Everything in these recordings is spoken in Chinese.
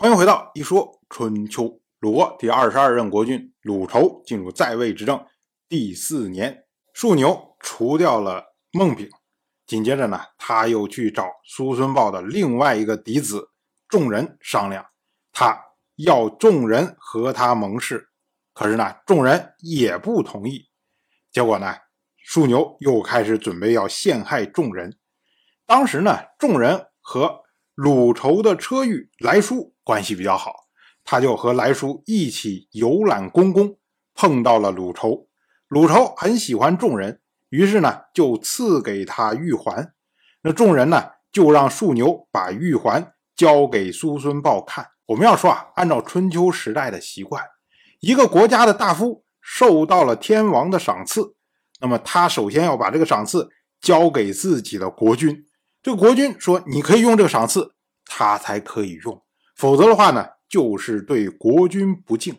欢迎回到一说春秋。鲁国第二十二任国君鲁仇进入在位执政第四年，庶牛除掉了孟丙，紧接着呢，他又去找叔孙豹的另外一个嫡子仲人商量，他要仲人和他盟誓，可是呢，仲人也不同意。结果呢，庶牛又开始准备要陷害仲人。当时呢，仲人和鲁仇的车御来叔关系比较好，他就和来叔一起游览宫宫，碰到了鲁仇。鲁仇很喜欢众人，于是呢就赐给他玉环。那众人呢就让庶牛把玉环交给叔孙豹看。我们要说啊，按照春秋时代的习惯，一个国家的大夫受到了天王的赏赐，那么他首先要把这个赏赐交给自己的国君。这个国君说：“你可以用这个赏赐，他才可以用，否则的话呢，就是对国君不敬。”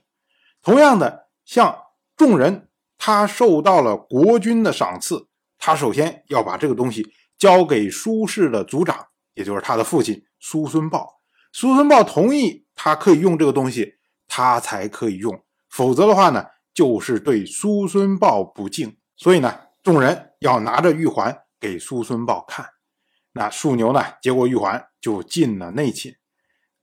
同样的，像众人，他受到了国君的赏赐，他首先要把这个东西交给苏氏的族长，也就是他的父亲苏孙豹。苏孙豹同意他可以用这个东西，他才可以用，否则的话呢，就是对苏孙豹不敬。所以呢，众人要拿着玉环给苏孙豹看。那庶牛呢？接过玉环就进了内寝，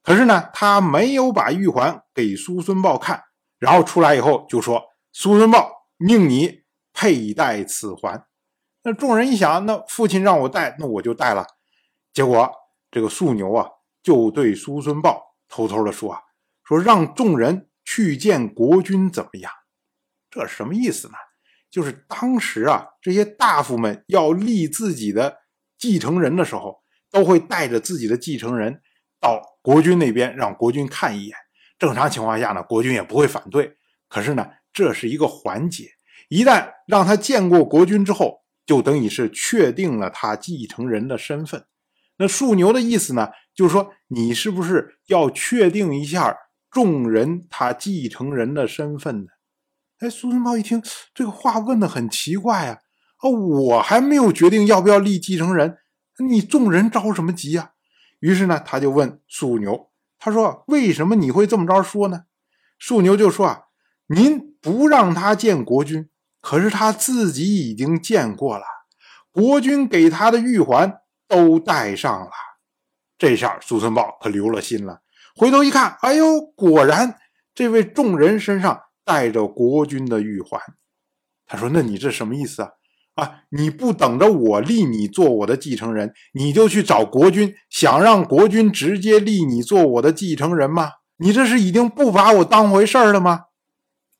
可是呢，他没有把玉环给叔孙豹看，然后出来以后就说：“叔孙豹命你佩戴此环。”那众人一想，那父亲让我戴，那我就戴了。结果这个素牛啊，就对叔孙豹偷偷的说：“啊，说让众人去见国君怎么样？”这什么意思呢？就是当时啊，这些大夫们要立自己的。继承人的时候，都会带着自己的继承人到国君那边，让国君看一眼。正常情况下呢，国君也不会反对。可是呢，这是一个环节，一旦让他见过国君之后，就等于是确定了他继承人的身份。那庶牛的意思呢，就是说你是不是要确定一下众人他继承人的身份呢？哎，苏孙豹一听这个话问的很奇怪啊。我还没有决定要不要立继承人，你众人着什么急呀？于是呢，他就问属牛，他说：“为什么你会这么着说呢？”属牛就说：“啊，您不让他见国君，可是他自己已经见过了，国君给他的玉环都戴上了。”这下苏孙豹可留了心了，回头一看，哎呦，果然这位众人身上带着国君的玉环。他说：“那你这什么意思啊？”啊！你不等着我立你做我的继承人，你就去找国君，想让国君直接立你做我的继承人吗？你这是已经不把我当回事儿了吗？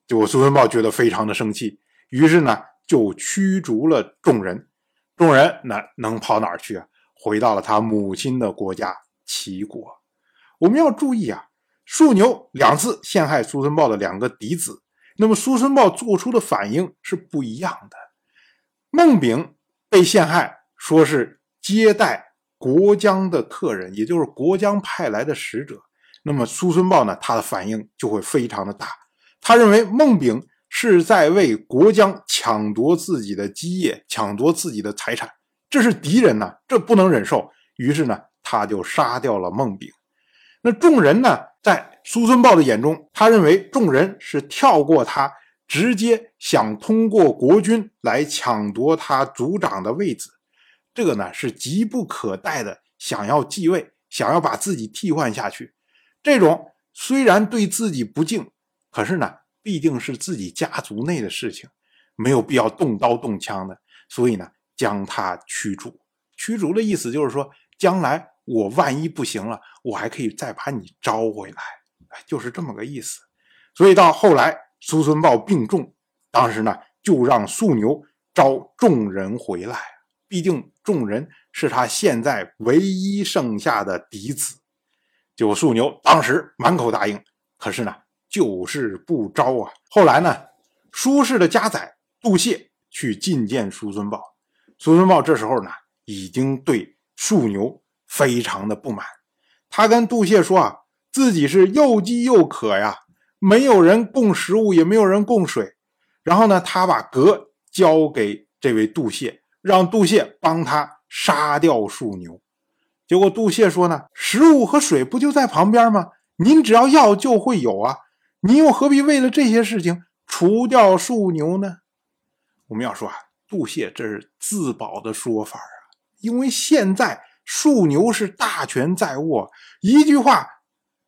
就苏文豹觉得非常的生气，于是呢就驱逐了众人。众人那能跑哪儿去啊？回到了他母亲的国家齐国。我们要注意啊，庶牛两次陷害苏孙豹的两个嫡子，那么苏孙豹做出的反应是不一样的。孟炳被陷害，说是接待国将的客人，也就是国将派来的使者。那么苏孙豹呢，他的反应就会非常的大。他认为孟炳是在为国将抢夺自己的基业，抢夺自己的财产，这是敌人呐，这不能忍受。于是呢，他就杀掉了孟炳。那众人呢，在苏孙豹的眼中，他认为众人是跳过他。直接想通过国君来抢夺他族长的位子，这个呢是急不可待的，想要继位，想要把自己替换下去。这种虽然对自己不敬，可是呢，毕竟是自己家族内的事情，没有必要动刀动枪的，所以呢，将他驱逐。驱逐的意思就是说，将来我万一不行了，我还可以再把你招回来，就是这么个意思。所以到后来。苏孙豹病重，当时呢就让素牛招众人回来，毕竟众人是他现在唯一剩下的嫡子。就素牛当时满口答应，可是呢就是不招啊。后来呢，苏氏的家宰杜谢去觐见苏孙豹，苏孙豹这时候呢已经对素牛非常的不满，他跟杜谢说啊，自己是又饥又渴呀。没有人供食物，也没有人供水。然后呢，他把戈交给这位杜谢，让杜谢帮他杀掉树牛。结果杜谢说呢：“食物和水不就在旁边吗？您只要要就会有啊，您又何必为了这些事情除掉庶牛呢？我们要说啊，杜谢这是自保的说法啊，因为现在庶牛是大权在握，一句话，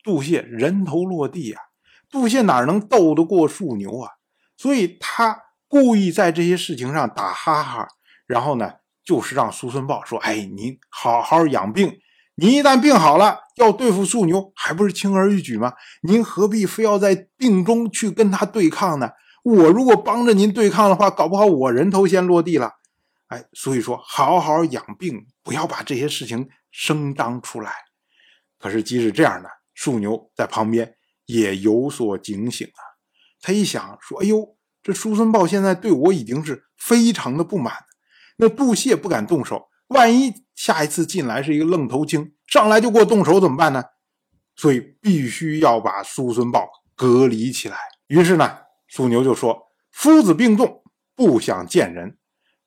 杜谢人头落地啊，杜宪哪能斗得过庶牛啊？所以他故意在这些事情上打哈哈，然后呢，就是让苏孙豹说：“哎，您好好养病。”您一旦病好了，要对付树牛还不是轻而易举吗？您何必非要在病中去跟他对抗呢？我如果帮着您对抗的话，搞不好我人头先落地了。哎，所以说好好养病，不要把这些事情声张出来。可是即使这样呢，树牛在旁边也有所警醒啊。他一想说：“哎呦，这叔孙豹现在对我已经是非常的不满，那杜谢不敢动手。”万一下一次进来是一个愣头青，上来就给我动手怎么办呢？所以必须要把苏孙豹隔离起来。于是呢，苏牛就说：“夫子病重，不想见人。”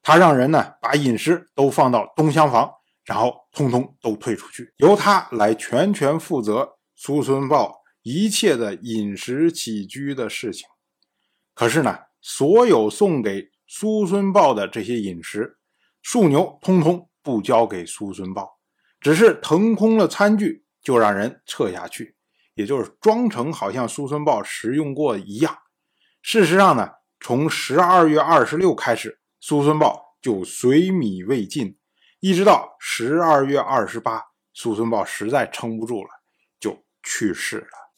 他让人呢把饮食都放到东厢房，然后通通都退出去，由他来全权负责苏孙豹一切的饮食起居的事情。可是呢，所有送给苏孙豹的这些饮食，庶牛通通。不交给苏孙豹，只是腾空了餐具就让人撤下去，也就是装成好像苏孙豹食用过一样。事实上呢，从十二月二十六开始，苏孙豹就随米未进，一直到十二月二十八，苏孙豹实在撑不住了，就去世了。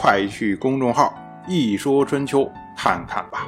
快去公众号“一说春秋”看看吧。